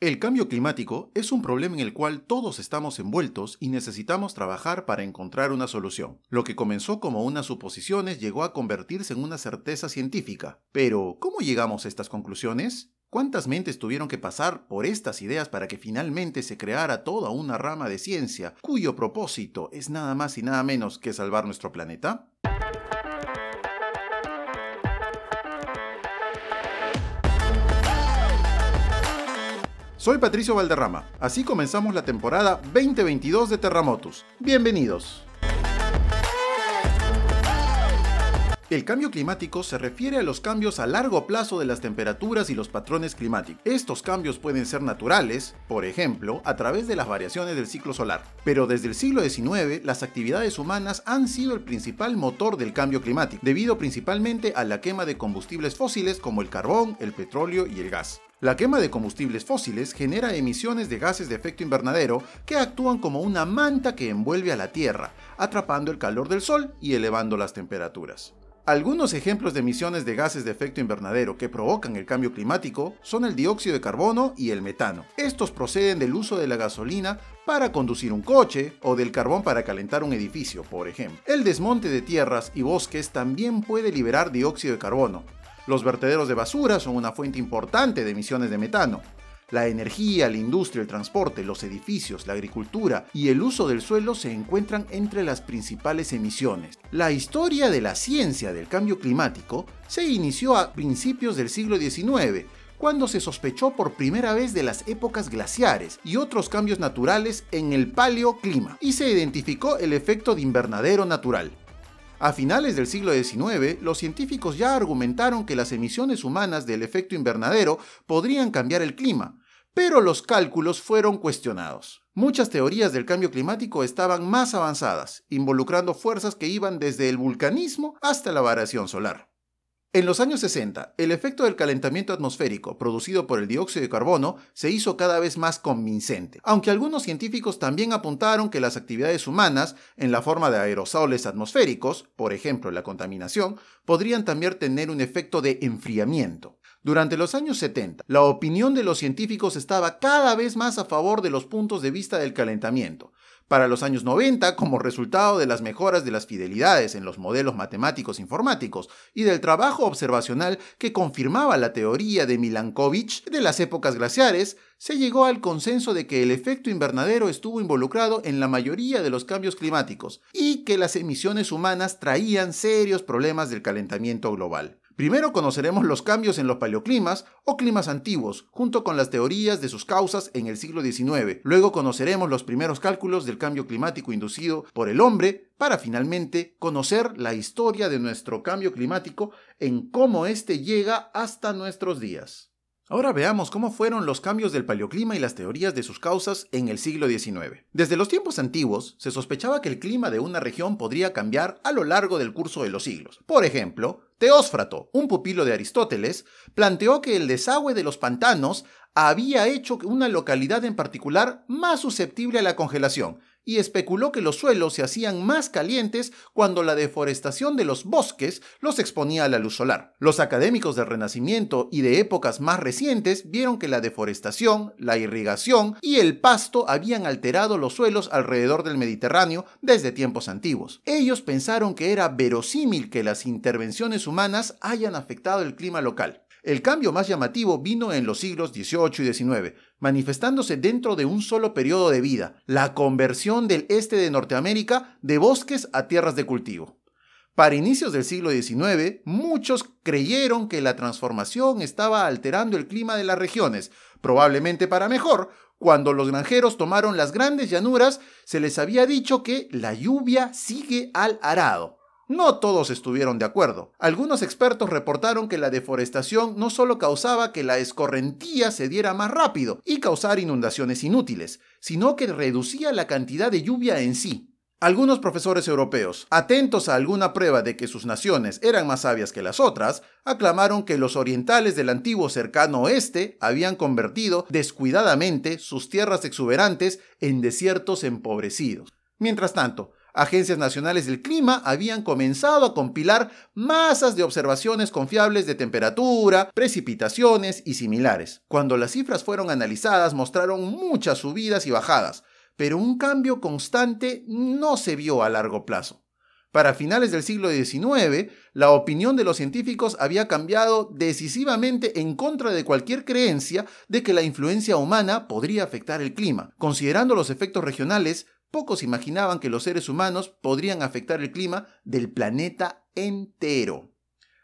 El cambio climático es un problema en el cual todos estamos envueltos y necesitamos trabajar para encontrar una solución. Lo que comenzó como unas suposiciones llegó a convertirse en una certeza científica. Pero, ¿cómo llegamos a estas conclusiones? ¿Cuántas mentes tuvieron que pasar por estas ideas para que finalmente se creara toda una rama de ciencia cuyo propósito es nada más y nada menos que salvar nuestro planeta? Soy Patricio Valderrama. Así comenzamos la temporada 2022 de Terramotus. Bienvenidos. El cambio climático se refiere a los cambios a largo plazo de las temperaturas y los patrones climáticos. Estos cambios pueden ser naturales, por ejemplo, a través de las variaciones del ciclo solar. Pero desde el siglo XIX, las actividades humanas han sido el principal motor del cambio climático, debido principalmente a la quema de combustibles fósiles como el carbón, el petróleo y el gas. La quema de combustibles fósiles genera emisiones de gases de efecto invernadero que actúan como una manta que envuelve a la Tierra, atrapando el calor del Sol y elevando las temperaturas. Algunos ejemplos de emisiones de gases de efecto invernadero que provocan el cambio climático son el dióxido de carbono y el metano. Estos proceden del uso de la gasolina para conducir un coche o del carbón para calentar un edificio, por ejemplo. El desmonte de tierras y bosques también puede liberar dióxido de carbono, los vertederos de basura son una fuente importante de emisiones de metano. La energía, la industria, el transporte, los edificios, la agricultura y el uso del suelo se encuentran entre las principales emisiones. La historia de la ciencia del cambio climático se inició a principios del siglo XIX, cuando se sospechó por primera vez de las épocas glaciares y otros cambios naturales en el paleoclima, y se identificó el efecto de invernadero natural. A finales del siglo XIX, los científicos ya argumentaron que las emisiones humanas del efecto invernadero podrían cambiar el clima, pero los cálculos fueron cuestionados. Muchas teorías del cambio climático estaban más avanzadas, involucrando fuerzas que iban desde el vulcanismo hasta la variación solar. En los años 60, el efecto del calentamiento atmosférico producido por el dióxido de carbono se hizo cada vez más convincente, aunque algunos científicos también apuntaron que las actividades humanas, en la forma de aerosoles atmosféricos, por ejemplo la contaminación, podrían también tener un efecto de enfriamiento. Durante los años 70, la opinión de los científicos estaba cada vez más a favor de los puntos de vista del calentamiento, para los años 90, como resultado de las mejoras de las fidelidades en los modelos matemáticos informáticos y del trabajo observacional que confirmaba la teoría de Milankovitch de las épocas glaciares, se llegó al consenso de que el efecto invernadero estuvo involucrado en la mayoría de los cambios climáticos y que las emisiones humanas traían serios problemas del calentamiento global. Primero conoceremos los cambios en los paleoclimas o climas antiguos, junto con las teorías de sus causas en el siglo XIX. Luego conoceremos los primeros cálculos del cambio climático inducido por el hombre, para finalmente conocer la historia de nuestro cambio climático en cómo éste llega hasta nuestros días. Ahora veamos cómo fueron los cambios del paleoclima y las teorías de sus causas en el siglo XIX. Desde los tiempos antiguos, se sospechaba que el clima de una región podría cambiar a lo largo del curso de los siglos. Por ejemplo, Teósfrato, un pupilo de Aristóteles, planteó que el desagüe de los pantanos había hecho una localidad en particular más susceptible a la congelación, y especuló que los suelos se hacían más calientes cuando la deforestación de los bosques los exponía a la luz solar. Los académicos del Renacimiento y de épocas más recientes vieron que la deforestación, la irrigación y el pasto habían alterado los suelos alrededor del Mediterráneo desde tiempos antiguos. Ellos pensaron que era verosímil que las intervenciones humanas hayan afectado el clima local. El cambio más llamativo vino en los siglos XVIII y XIX, manifestándose dentro de un solo periodo de vida, la conversión del este de Norteamérica de bosques a tierras de cultivo. Para inicios del siglo XIX, muchos creyeron que la transformación estaba alterando el clima de las regiones, probablemente para mejor. Cuando los granjeros tomaron las grandes llanuras, se les había dicho que la lluvia sigue al arado. No todos estuvieron de acuerdo. Algunos expertos reportaron que la deforestación no solo causaba que la escorrentía se diera más rápido y causar inundaciones inútiles, sino que reducía la cantidad de lluvia en sí. Algunos profesores europeos, atentos a alguna prueba de que sus naciones eran más sabias que las otras, aclamaron que los orientales del antiguo cercano oeste habían convertido descuidadamente sus tierras exuberantes en desiertos empobrecidos. Mientras tanto, agencias nacionales del clima habían comenzado a compilar masas de observaciones confiables de temperatura, precipitaciones y similares. Cuando las cifras fueron analizadas mostraron muchas subidas y bajadas, pero un cambio constante no se vio a largo plazo. Para finales del siglo XIX, la opinión de los científicos había cambiado decisivamente en contra de cualquier creencia de que la influencia humana podría afectar el clima. Considerando los efectos regionales, pocos imaginaban que los seres humanos podrían afectar el clima del planeta entero.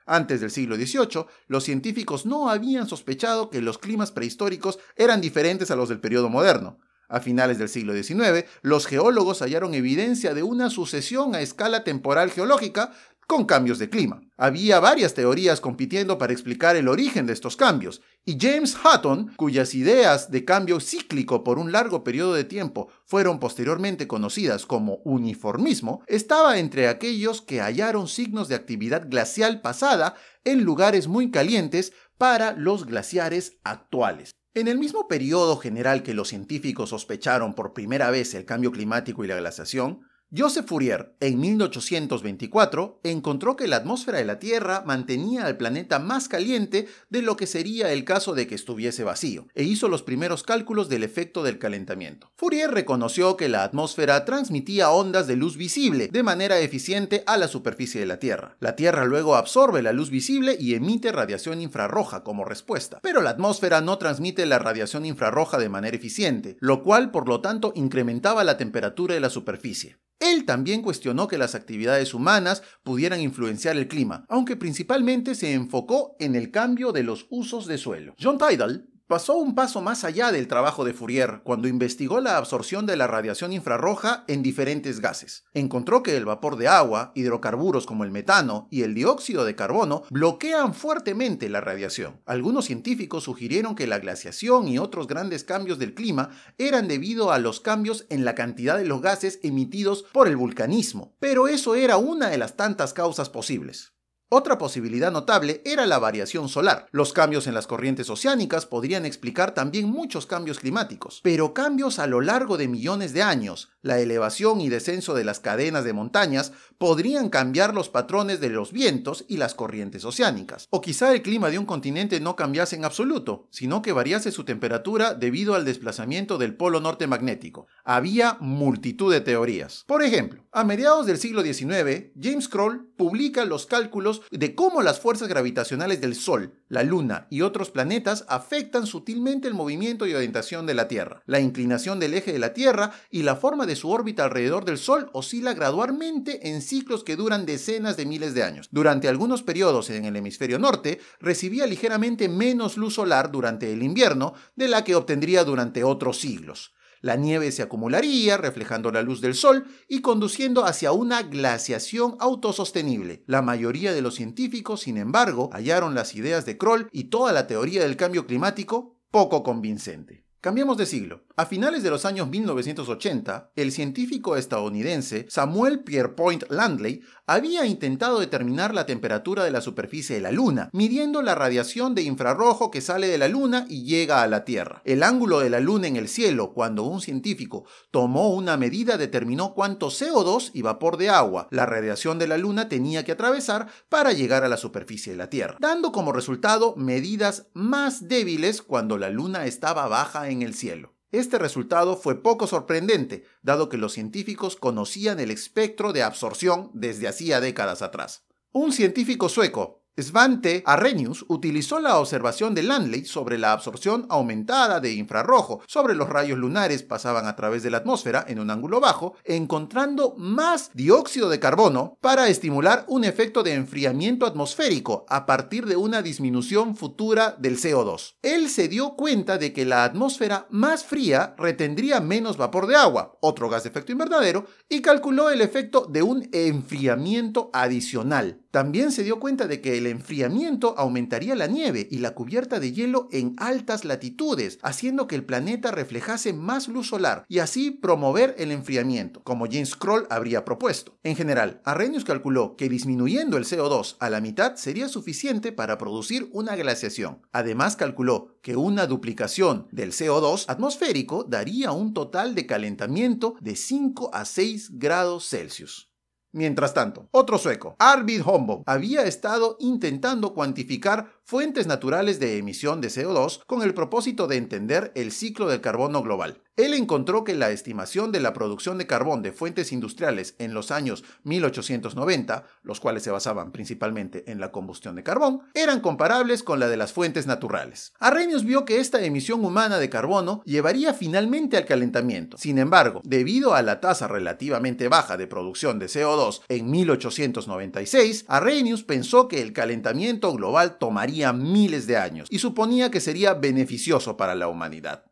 Antes del siglo XVIII, los científicos no habían sospechado que los climas prehistóricos eran diferentes a los del periodo moderno. A finales del siglo XIX, los geólogos hallaron evidencia de una sucesión a escala temporal geológica con cambios de clima. Había varias teorías compitiendo para explicar el origen de estos cambios, y James Hutton, cuyas ideas de cambio cíclico por un largo periodo de tiempo fueron posteriormente conocidas como uniformismo, estaba entre aquellos que hallaron signos de actividad glacial pasada en lugares muy calientes para los glaciares actuales. En el mismo periodo general que los científicos sospecharon por primera vez el cambio climático y la glaciación, Joseph Fourier, en 1824, encontró que la atmósfera de la Tierra mantenía al planeta más caliente de lo que sería el caso de que estuviese vacío, e hizo los primeros cálculos del efecto del calentamiento. Fourier reconoció que la atmósfera transmitía ondas de luz visible de manera eficiente a la superficie de la Tierra. La Tierra luego absorbe la luz visible y emite radiación infrarroja como respuesta, pero la atmósfera no transmite la radiación infrarroja de manera eficiente, lo cual por lo tanto incrementaba la temperatura de la superficie. Él también cuestionó que las actividades humanas pudieran influenciar el clima, aunque principalmente se enfocó en el cambio de los usos de suelo. John Tidal pasó un paso más allá del trabajo de Fourier cuando investigó la absorción de la radiación infrarroja en diferentes gases. Encontró que el vapor de agua, hidrocarburos como el metano y el dióxido de carbono bloquean fuertemente la radiación. Algunos científicos sugirieron que la glaciación y otros grandes cambios del clima eran debido a los cambios en la cantidad de los gases emitidos por el vulcanismo, pero eso era una de las tantas causas posibles. Otra posibilidad notable era la variación solar. Los cambios en las corrientes oceánicas podrían explicar también muchos cambios climáticos, pero cambios a lo largo de millones de años, la elevación y descenso de las cadenas de montañas podrían cambiar los patrones de los vientos y las corrientes oceánicas. O quizá el clima de un continente no cambiase en absoluto, sino que variase su temperatura debido al desplazamiento del polo norte magnético. Había multitud de teorías. Por ejemplo, a mediados del siglo XIX, James Kroll publica los cálculos de cómo las fuerzas gravitacionales del Sol, la Luna y otros planetas afectan sutilmente el movimiento y orientación de la Tierra. La inclinación del eje de la Tierra y la forma de su órbita alrededor del Sol oscila gradualmente en ciclos que duran decenas de miles de años. Durante algunos periodos en el hemisferio norte, recibía ligeramente menos luz solar durante el invierno de la que obtendría durante otros siglos. La nieve se acumularía, reflejando la luz del sol y conduciendo hacia una glaciación autosostenible. La mayoría de los científicos, sin embargo, hallaron las ideas de Kroll y toda la teoría del cambio climático poco convincente. Cambiamos de siglo. A finales de los años 1980, el científico estadounidense Samuel Pierpoint Landley había intentado determinar la temperatura de la superficie de la Luna, midiendo la radiación de infrarrojo que sale de la Luna y llega a la Tierra. El ángulo de la Luna en el cielo, cuando un científico tomó una medida, determinó cuánto CO2 y vapor de agua la radiación de la Luna tenía que atravesar para llegar a la superficie de la Tierra, dando como resultado medidas más débiles cuando la Luna estaba baja en el cielo. Este resultado fue poco sorprendente, dado que los científicos conocían el espectro de absorción desde hacía décadas atrás. Un científico sueco, Svante Arrhenius utilizó la observación de Landley sobre la absorción aumentada de infrarrojo sobre los rayos lunares pasaban a través de la atmósfera en un ángulo bajo, encontrando más dióxido de carbono para estimular un efecto de enfriamiento atmosférico a partir de una disminución futura del CO2. Él se dio cuenta de que la atmósfera más fría retendría menos vapor de agua, otro gas de efecto invernadero, y calculó el efecto de un enfriamiento adicional También se dio cuenta de que el enfriamiento aumentaría la nieve y la cubierta de hielo en altas latitudes, haciendo que el planeta reflejase más luz solar y así promover el enfriamiento, como James Kroll habría propuesto. En general, Arrhenius calculó que disminuyendo el CO2 a la mitad sería suficiente para producir una glaciación. Además, calculó que una duplicación del CO2 atmosférico daría un total de calentamiento de 5 a 6 grados Celsius. Mientras tanto, otro sueco, Arvid Hombo, había estado intentando cuantificar fuentes naturales de emisión de CO2 con el propósito de entender el ciclo del carbono global. Él encontró que la estimación de la producción de carbón de fuentes industriales en los años 1890, los cuales se basaban principalmente en la combustión de carbón, eran comparables con la de las fuentes naturales. Arrhenius vio que esta emisión humana de carbono llevaría finalmente al calentamiento. Sin embargo, debido a la tasa relativamente baja de producción de CO2 en 1896, Arrhenius pensó que el calentamiento global tomaría miles de años y suponía que sería beneficioso para la humanidad.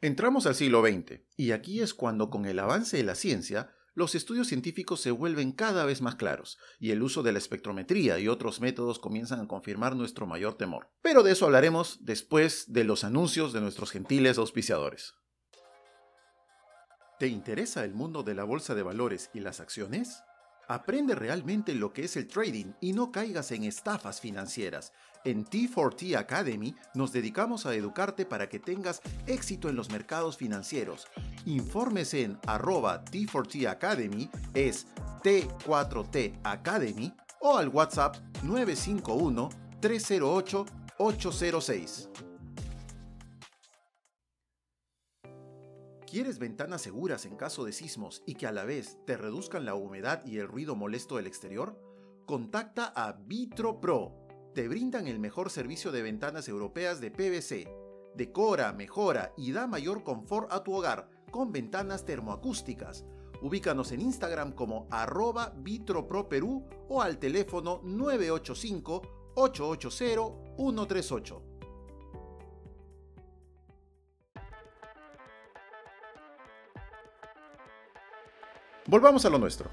Entramos al siglo XX, y aquí es cuando con el avance de la ciencia, los estudios científicos se vuelven cada vez más claros, y el uso de la espectrometría y otros métodos comienzan a confirmar nuestro mayor temor. Pero de eso hablaremos después de los anuncios de nuestros gentiles auspiciadores. ¿Te interesa el mundo de la bolsa de valores y las acciones? Aprende realmente lo que es el trading y no caigas en estafas financieras. En T4T Academy nos dedicamos a educarte para que tengas éxito en los mercados financieros. Infórmese en arroba T4T Academy, es T4T Academy, o al WhatsApp 951 308 806. ¿Quieres ventanas seguras en caso de sismos y que a la vez te reduzcan la humedad y el ruido molesto del exterior? Contacta a Vitro Pro. Te brindan el mejor servicio de ventanas europeas de PVC. Decora, mejora y da mayor confort a tu hogar con ventanas termoacústicas. Ubícanos en Instagram como arroba vitroproperú o al teléfono 985 880 138. Volvamos a lo nuestro.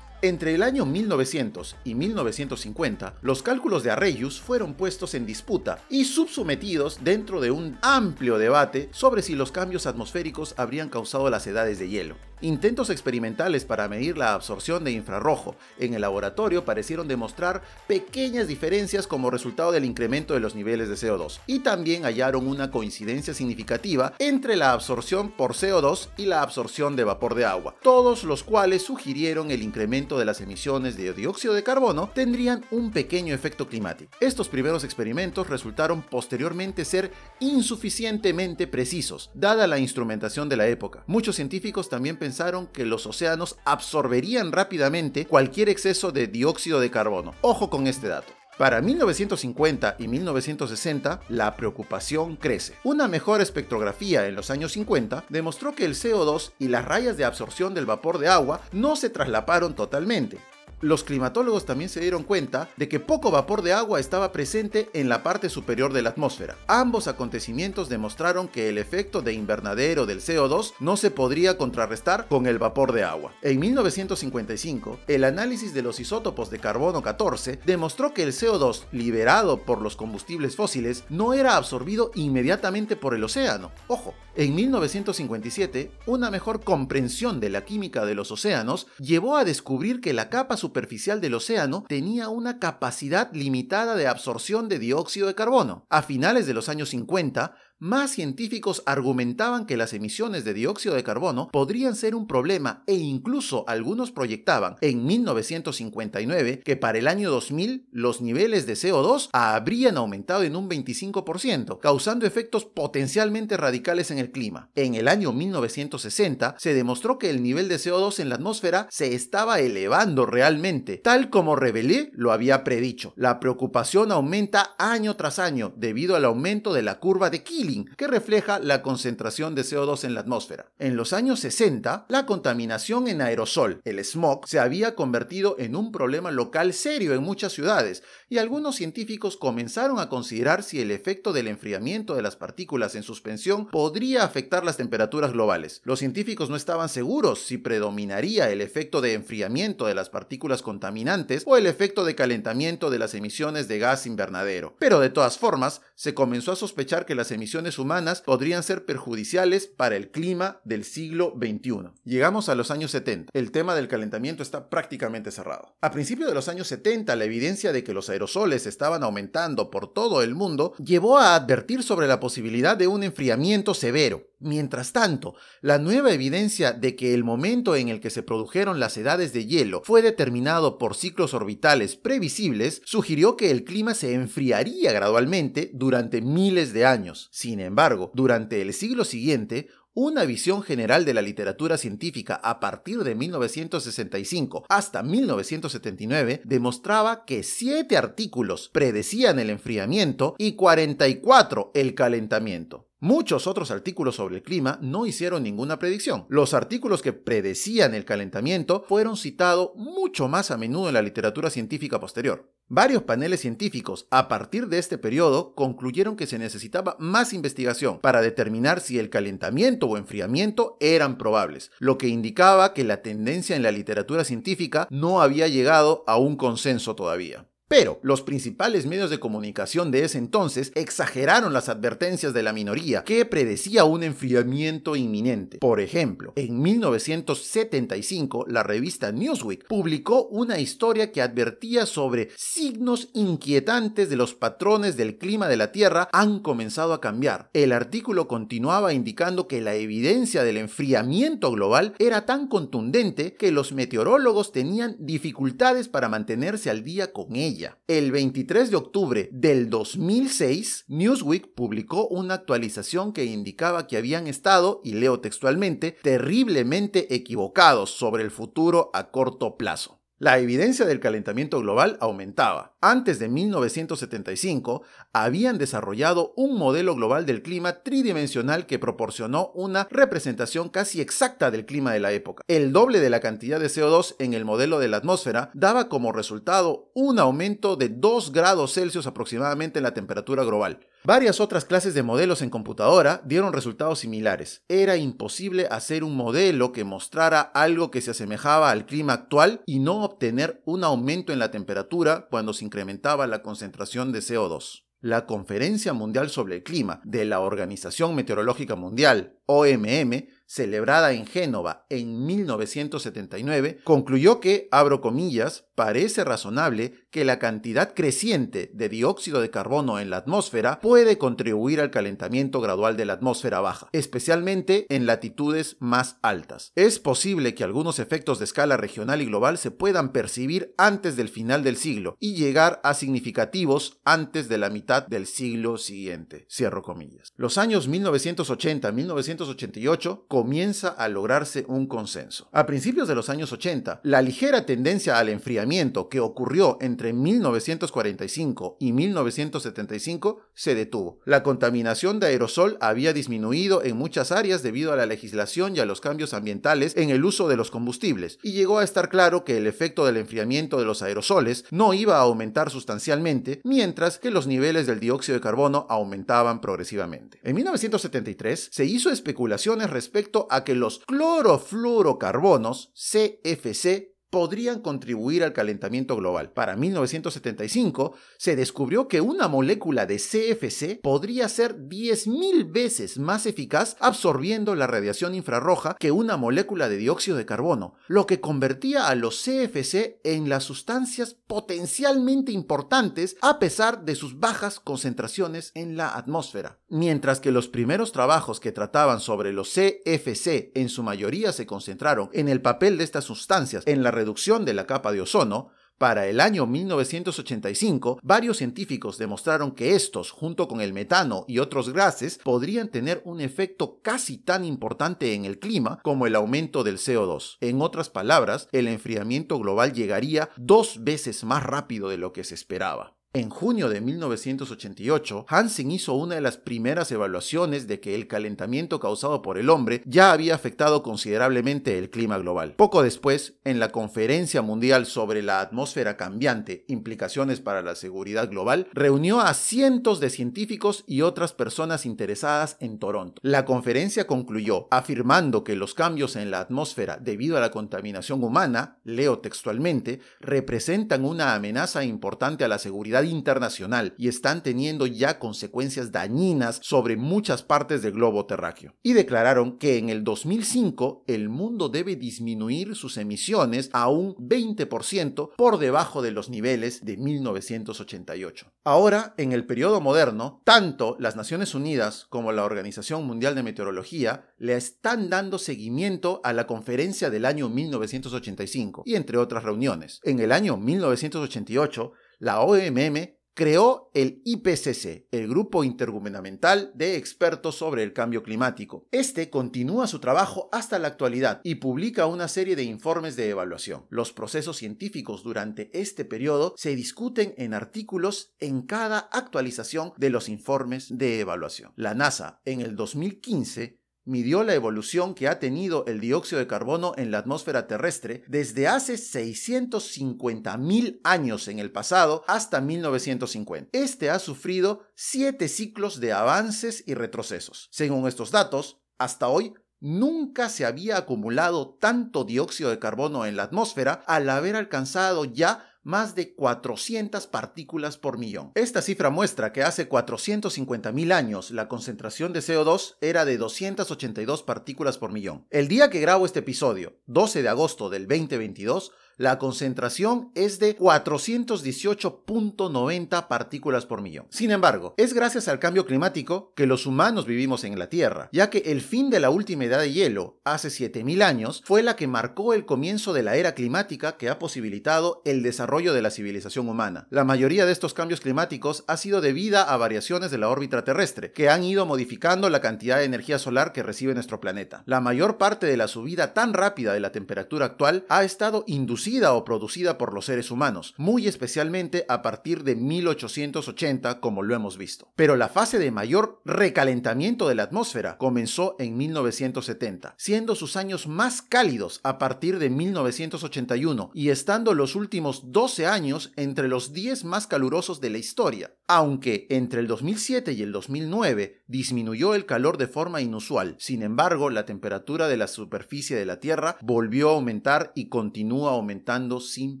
Entre el año 1900 y 1950, los cálculos de Arrhenius fueron puestos en disputa y subsometidos dentro de un amplio debate sobre si los cambios atmosféricos habrían causado las edades de hielo. Intentos experimentales para medir la absorción de infrarrojo en el laboratorio parecieron demostrar pequeñas diferencias como resultado del incremento de los niveles de CO2 y también hallaron una coincidencia significativa entre la absorción por CO2 y la absorción de vapor de agua, todos los cuales sugirieron el incremento de las emisiones de dióxido de carbono tendrían un pequeño efecto climático. Estos primeros experimentos resultaron posteriormente ser insuficientemente precisos, dada la instrumentación de la época. Muchos científicos también pensaron que los océanos absorberían rápidamente cualquier exceso de dióxido de carbono. Ojo con este dato. Para 1950 y 1960, la preocupación crece. Una mejor espectrografía en los años 50 demostró que el CO2 y las rayas de absorción del vapor de agua no se traslaparon totalmente, los climatólogos también se dieron cuenta de que poco vapor de agua estaba presente en la parte superior de la atmósfera. Ambos acontecimientos demostraron que el efecto de invernadero del CO2 no se podría contrarrestar con el vapor de agua. En 1955, el análisis de los isótopos de carbono 14 demostró que el CO2 liberado por los combustibles fósiles no era absorbido inmediatamente por el océano. Ojo, en 1957, una mejor comprensión de la química de los océanos llevó a descubrir que la capa superficial del océano tenía una capacidad limitada de absorción de dióxido de carbono. A finales de los años 50, más científicos argumentaban que las emisiones de dióxido de carbono podrían ser un problema e incluso algunos proyectaban en 1959 que para el año 2000 los niveles de CO2 habrían aumentado en un 25%, causando efectos potencialmente radicales en el clima. En el año 1960 se demostró que el nivel de CO2 en la atmósfera se estaba elevando realmente, tal como Revelé lo había predicho. La preocupación aumenta año tras año debido al aumento de la curva de Kiel que refleja la concentración de CO2 en la atmósfera. En los años 60, la contaminación en aerosol, el smog, se había convertido en un problema local serio en muchas ciudades, y algunos científicos comenzaron a considerar si el efecto del enfriamiento de las partículas en suspensión podría afectar las temperaturas globales. Los científicos no estaban seguros si predominaría el efecto de enfriamiento de las partículas contaminantes o el efecto de calentamiento de las emisiones de gas invernadero. Pero de todas formas, se comenzó a sospechar que las emisiones humanas podrían ser perjudiciales para el clima del siglo XXI. Llegamos a los años 70. El tema del calentamiento está prácticamente cerrado. A principios de los años 70, la evidencia de que los aerosoles estaban aumentando por todo el mundo llevó a advertir sobre la posibilidad de un enfriamiento severo. Mientras tanto, la nueva evidencia de que el momento en el que se produjeron las edades de hielo fue determinado por ciclos orbitales previsibles sugirió que el clima se enfriaría gradualmente durante miles de años. Sin embargo, durante el siglo siguiente, una visión general de la literatura científica a partir de 1965 hasta 1979 demostraba que 7 artículos predecían el enfriamiento y 44 el calentamiento. Muchos otros artículos sobre el clima no hicieron ninguna predicción. Los artículos que predecían el calentamiento fueron citados mucho más a menudo en la literatura científica posterior. Varios paneles científicos a partir de este periodo concluyeron que se necesitaba más investigación para determinar si el calentamiento o enfriamiento eran probables, lo que indicaba que la tendencia en la literatura científica no había llegado a un consenso todavía. Pero los principales medios de comunicación de ese entonces exageraron las advertencias de la minoría que predecía un enfriamiento inminente. Por ejemplo, en 1975 la revista Newsweek publicó una historia que advertía sobre signos inquietantes de los patrones del clima de la Tierra han comenzado a cambiar. El artículo continuaba indicando que la evidencia del enfriamiento global era tan contundente que los meteorólogos tenían dificultades para mantenerse al día con ella. El 23 de octubre del 2006, Newsweek publicó una actualización que indicaba que habían estado, y leo textualmente, terriblemente equivocados sobre el futuro a corto plazo. La evidencia del calentamiento global aumentaba. Antes de 1975, habían desarrollado un modelo global del clima tridimensional que proporcionó una representación casi exacta del clima de la época. El doble de la cantidad de CO2 en el modelo de la atmósfera daba como resultado un aumento de 2 grados Celsius aproximadamente en la temperatura global. Varias otras clases de modelos en computadora dieron resultados similares. Era imposible hacer un modelo que mostrara algo que se asemejaba al clima actual y no obtener un aumento en la temperatura cuando se incrementaba la concentración de CO2. La Conferencia Mundial sobre el Clima de la Organización Meteorológica Mundial, OMM, celebrada en Génova en 1979, concluyó que, abro comillas, parece razonable que la cantidad creciente de dióxido de carbono en la atmósfera puede contribuir al calentamiento gradual de la atmósfera baja, especialmente en latitudes más altas. Es posible que algunos efectos de escala regional y global se puedan percibir antes del final del siglo y llegar a significativos antes de la mitad del siglo siguiente. Cierro comillas. Los años 1980-1988 comienza a lograrse un consenso. A principios de los años 80, la ligera tendencia al enfriamiento que ocurrió entre 1945 y 1975 se detuvo. La contaminación de aerosol había disminuido en muchas áreas debido a la legislación y a los cambios ambientales en el uso de los combustibles, y llegó a estar claro que el efecto del enfriamiento de los aerosoles no iba a aumentar sustancialmente, mientras que los niveles del dióxido de carbono aumentaban progresivamente. En 1973 se hizo especulaciones respecto a que los clorofluorocarbonos, CFC, podrían contribuir al calentamiento global. Para 1975 se descubrió que una molécula de CFC podría ser 10.000 veces más eficaz absorbiendo la radiación infrarroja que una molécula de dióxido de carbono, lo que convertía a los CFC en las sustancias potencialmente importantes a pesar de sus bajas concentraciones en la atmósfera. Mientras que los primeros trabajos que trataban sobre los CFC en su mayoría se concentraron en el papel de estas sustancias en la reducción de la capa de ozono, para el año 1985, varios científicos demostraron que estos, junto con el metano y otros gases, podrían tener un efecto casi tan importante en el clima como el aumento del CO2. En otras palabras, el enfriamiento global llegaría dos veces más rápido de lo que se esperaba. En junio de 1988, Hansen hizo una de las primeras evaluaciones de que el calentamiento causado por el hombre ya había afectado considerablemente el clima global. Poco después, en la Conferencia Mundial sobre la Atmósfera Cambiante, implicaciones para la seguridad global, reunió a cientos de científicos y otras personas interesadas en Toronto. La conferencia concluyó afirmando que los cambios en la atmósfera debido a la contaminación humana, leo textualmente, representan una amenaza importante a la seguridad internacional y están teniendo ya consecuencias dañinas sobre muchas partes del globo terráqueo. Y declararon que en el 2005 el mundo debe disminuir sus emisiones a un 20% por debajo de los niveles de 1988. Ahora, en el periodo moderno, tanto las Naciones Unidas como la Organización Mundial de Meteorología le están dando seguimiento a la conferencia del año 1985 y entre otras reuniones. En el año 1988, la OMM creó el IPCC, el Grupo Intergubernamental de Expertos sobre el Cambio Climático. Este continúa su trabajo hasta la actualidad y publica una serie de informes de evaluación. Los procesos científicos durante este periodo se discuten en artículos en cada actualización de los informes de evaluación. La NASA en el 2015 midió la evolución que ha tenido el dióxido de carbono en la atmósfera terrestre desde hace 650.000 años en el pasado hasta 1950. Este ha sufrido siete ciclos de avances y retrocesos. Según estos datos, hasta hoy Nunca se había acumulado tanto dióxido de carbono en la atmósfera al haber alcanzado ya más de 400 partículas por millón. Esta cifra muestra que hace 450.000 años la concentración de CO2 era de 282 partículas por millón. El día que grabo este episodio, 12 de agosto del 2022, la concentración es de 418.90 partículas por millón. Sin embargo, es gracias al cambio climático que los humanos vivimos en la Tierra, ya que el fin de la última edad de hielo, hace 7.000 años, fue la que marcó el comienzo de la era climática que ha posibilitado el desarrollo de la civilización humana. La mayoría de estos cambios climáticos ha sido debida a variaciones de la órbita terrestre, que han ido modificando la cantidad de energía solar que recibe nuestro planeta. La mayor parte de la subida tan rápida de la temperatura actual ha estado inducida o producida por los seres humanos, muy especialmente a partir de 1880 como lo hemos visto. Pero la fase de mayor recalentamiento de la atmósfera comenzó en 1970, siendo sus años más cálidos a partir de 1981 y estando los últimos 12 años entre los 10 más calurosos de la historia, aunque entre el 2007 y el 2009 disminuyó el calor de forma inusual. Sin embargo, la temperatura de la superficie de la Tierra volvió a aumentar y continúa aumentando sin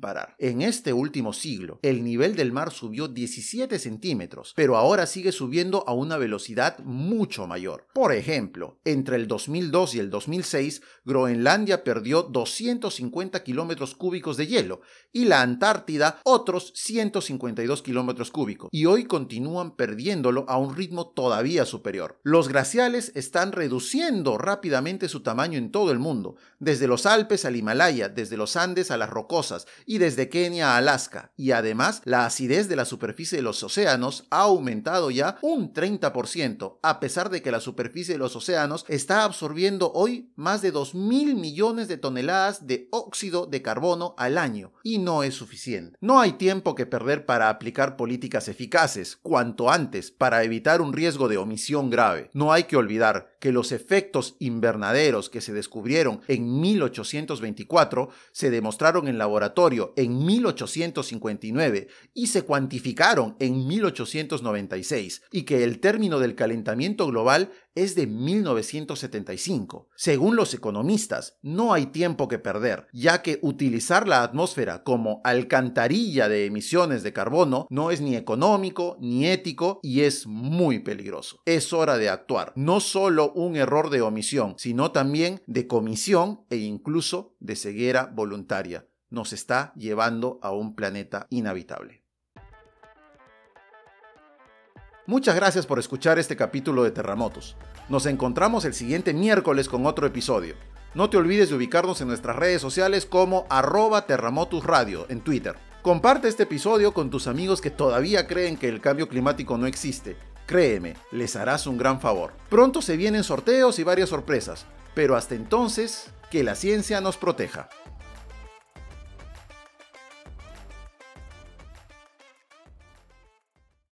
parar. En este último siglo, el nivel del mar subió 17 centímetros, pero ahora sigue subiendo a una velocidad mucho mayor. Por ejemplo, entre el 2002 y el 2006, Groenlandia perdió 250 kilómetros cúbicos de hielo y la Antártida otros 152 kilómetros cúbicos, y hoy continúan perdiéndolo a un ritmo todavía superior. Los glaciales están reduciendo rápidamente su tamaño en todo el mundo, desde los Alpes al Himalaya, desde los Andes a rocosas y desde Kenia a Alaska, y además la acidez de la superficie de los océanos ha aumentado ya un 30%, a pesar de que la superficie de los océanos está absorbiendo hoy más de 2 mil millones de toneladas de óxido de carbono al año, y no es suficiente. No hay tiempo que perder para aplicar políticas eficaces, cuanto antes, para evitar un riesgo de omisión grave. No hay que olvidar que los efectos invernaderos que se descubrieron en 1824 se demostraron en laboratorio en 1859 y se cuantificaron en 1896 y que el término del calentamiento global es de 1975. Según los economistas, no hay tiempo que perder, ya que utilizar la atmósfera como alcantarilla de emisiones de carbono no es ni económico ni ético y es muy peligroso. Es hora de actuar, no solo un error de omisión, sino también de comisión e incluso de ceguera voluntaria. Nos está llevando a un planeta inhabitable. Muchas gracias por escuchar este capítulo de Terremotos. Nos encontramos el siguiente miércoles con otro episodio. No te olvides de ubicarnos en nuestras redes sociales como arroba Terremotus Radio en Twitter. Comparte este episodio con tus amigos que todavía creen que el cambio climático no existe. Créeme, les harás un gran favor. Pronto se vienen sorteos y varias sorpresas, pero hasta entonces, que la ciencia nos proteja.